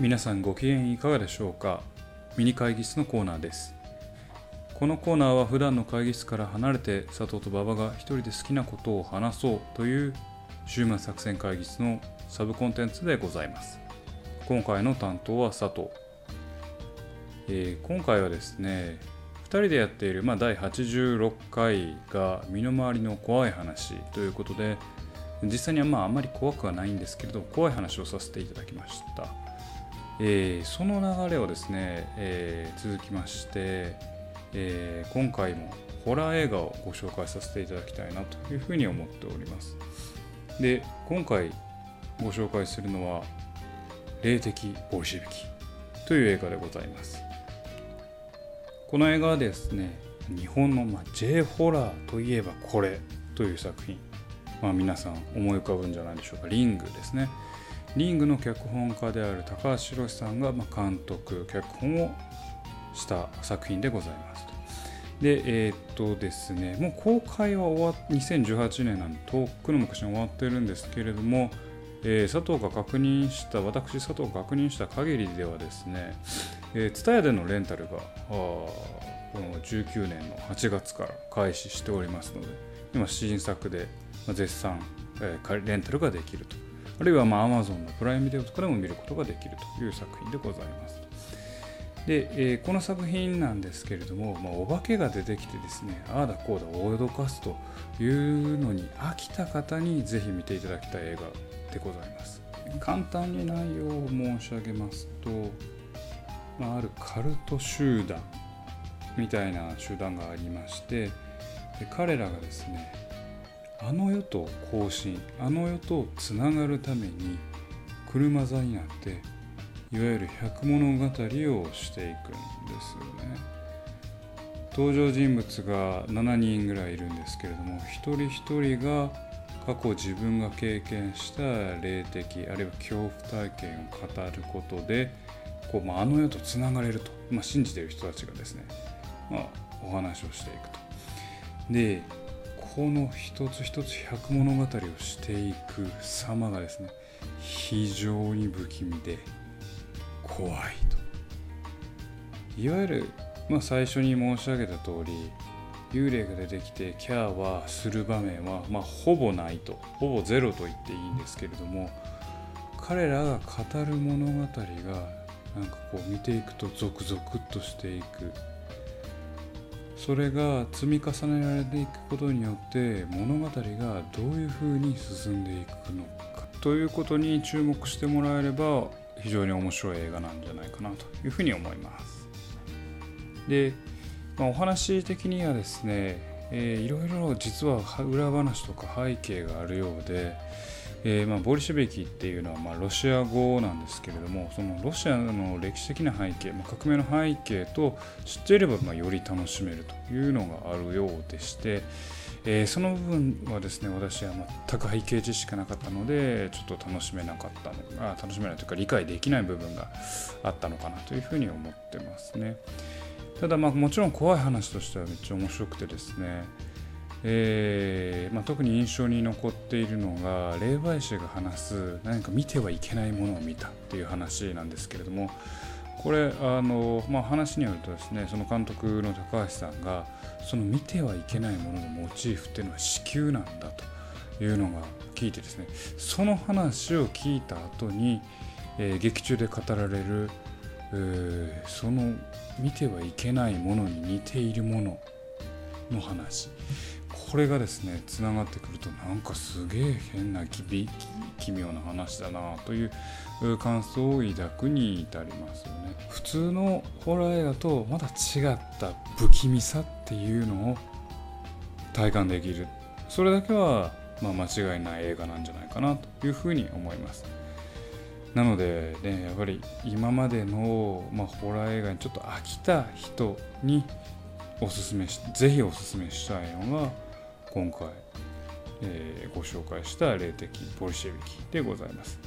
皆さんご機嫌いかがでしょうか？ミニ会議室のコーナーです。このコーナーは普段の会議室から離れて佐藤と馬場が一人で好きなことを話そうという週末作戦会議室のサブコンテンツでございます。今回の担当は佐藤、えー今回はですね2人でやっている、まあ、第86回が身の回りの怖い話ということで実際にはまああまり怖くはないんですけれど怖い話をさせていただきました、えーその流れをですね、えー続きまして、えー今回もホラー映画をご紹介させていただきたいなというふうに思っております。で今回ご紹介するのは霊的ボルシェビキという映画でございます。この映画はですね日本の、まあ、J ホラーといえばこれという作品、まあ、皆さん思い浮かぶんじゃないでしょうか。リングですね。リングの脚本家である高橋宏さんが、監督脚本をした作品でございますと。でえーっとですねもう公開は終わっ2018年なんでとっくの昔に終わってるんですけれども、えー佐藤が確認した私佐藤が確認した限りではですねえー、TSUTAYA でのレンタルがあこの19年の8月から開始しておりますので今新作で絶賛、えーレンタルができると。あるいはまあ Amazon のプライムビデオとかでも見ることができるという作品でございます。で、えーこの作品なんですけれども、まあ、お化けが出てきてですねああだこうだ脅かすというのに飽きた方にぜひ見ていただきたい映画でございます。簡単に内容を申し上げますとまあ、あるカルト集団みたいな集団がありましてで彼らがですねあの世と交信あの世とつながるために車座になっていわゆる百物語をしていくんですよね登場人物が7人ぐらいいるんですけれども一人一人が過去自分が経験した霊的あるいは恐怖体験を語ることでこう、まあ、あの世とつながれると、まあ、信じている人たちがですね、まあ、お話をしていくと。でこの一つ一つ百物語をしていく様がですね非常に不気味で怖いと。いわゆる、まあ、最初に申し上げた通り幽霊が出てきてキャーはする場面は、まあ、ほぼないと。ほぼゼロと言っていいんですけれども彼らが語る物語がなんかこう見ていくとゾクゾクっとしていく。それが積み重ねられていくことによって物語がどういうふうに進んでいくのか。ということに注目してもらえれば非常に面白い映画なんじゃないかなというふうに思います。で、まあ、お話的にはですね、えーいろいろ実は裏話とか背景があるようでえーまあ、ボリシェビキっていうのはまあロシア語なんですけれどもそのロシアの歴史的な背景、まあ、革命の背景と知っていればまあより楽しめるというのがあるようでして、えーその部分はですね私は全く背景知識がなかったのでちょっと楽しめなかったのあ楽しめないというか理解できない部分があったのかなというふうに思ってますね。ただまあもちろん怖い話としてはめっちゃ面白くてですねえーまあ、特に印象に残っているのが霊媒師が話す何か見てはいけないものを見たっていう話なんですけれどもこれあの、まあ、話によるとですねその監督の高橋さんがその見てはいけないもののモチーフっていうのは子宮なんだというのが聞いてですねその話を聞いた後に、えー劇中で語られる、えーその見てはいけないものに似ているものの話。これがですねつながってくるとなんかすげえ変な奇び奇妙な話だなという感想を抱くに至りますよね。普通のホラー映画とまた違った不気味さっていうのを体感できる。それだけは、まあ、間違いない映画なんじゃないかなというふうに思います。なのでねやっぱり今までの、まあ、ホラー映画にちょっと飽きた人におすすめしぜひおすすめしたいのが今回、えーご紹介した霊的ボルシェビキでございます。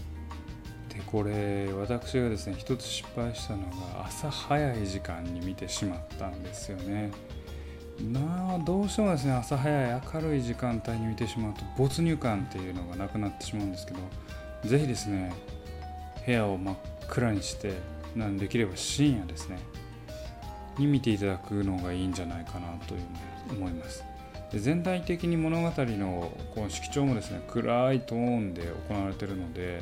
でこれ私がですね一つ失敗したのが朝早い時間に見てしまったんですよね。なあどうしてもですね朝早い明るい時間帯に見てしまうと没入感っていうのがなくなってしまうんですけどぜひですね部屋を真っ暗にしてなんできれば深夜ですねに見ていただくのがいいんじゃないかなというふうに思います。で全体的に物語のこの色調もですね暗いトーンで行われているので、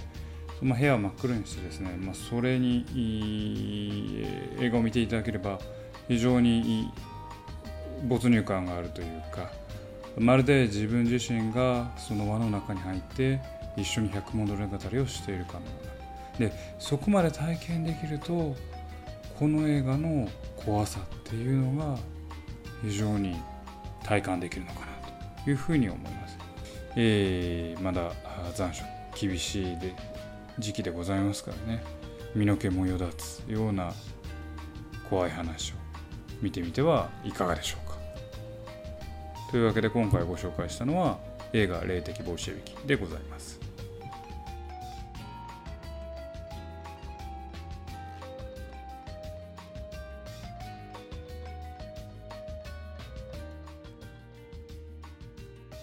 まあ、部屋を真っ黒にしてですね、まあ、それに映画を見ていただければ非常に没入感があるというかまるで自分自身がその輪の中に入って一緒に百物語をしているかのような。でそこまで体験できるとこの映画の怖さっていうのが非常に体感できるのかなというふうに思います。えー、まだ残暑厳しいで時期でございますからね身の毛もよだつような怖い話を見てみてはいかがでしょうか。というわけで今回ご紹介したのは映画「霊的ボルシェビキ」でございます。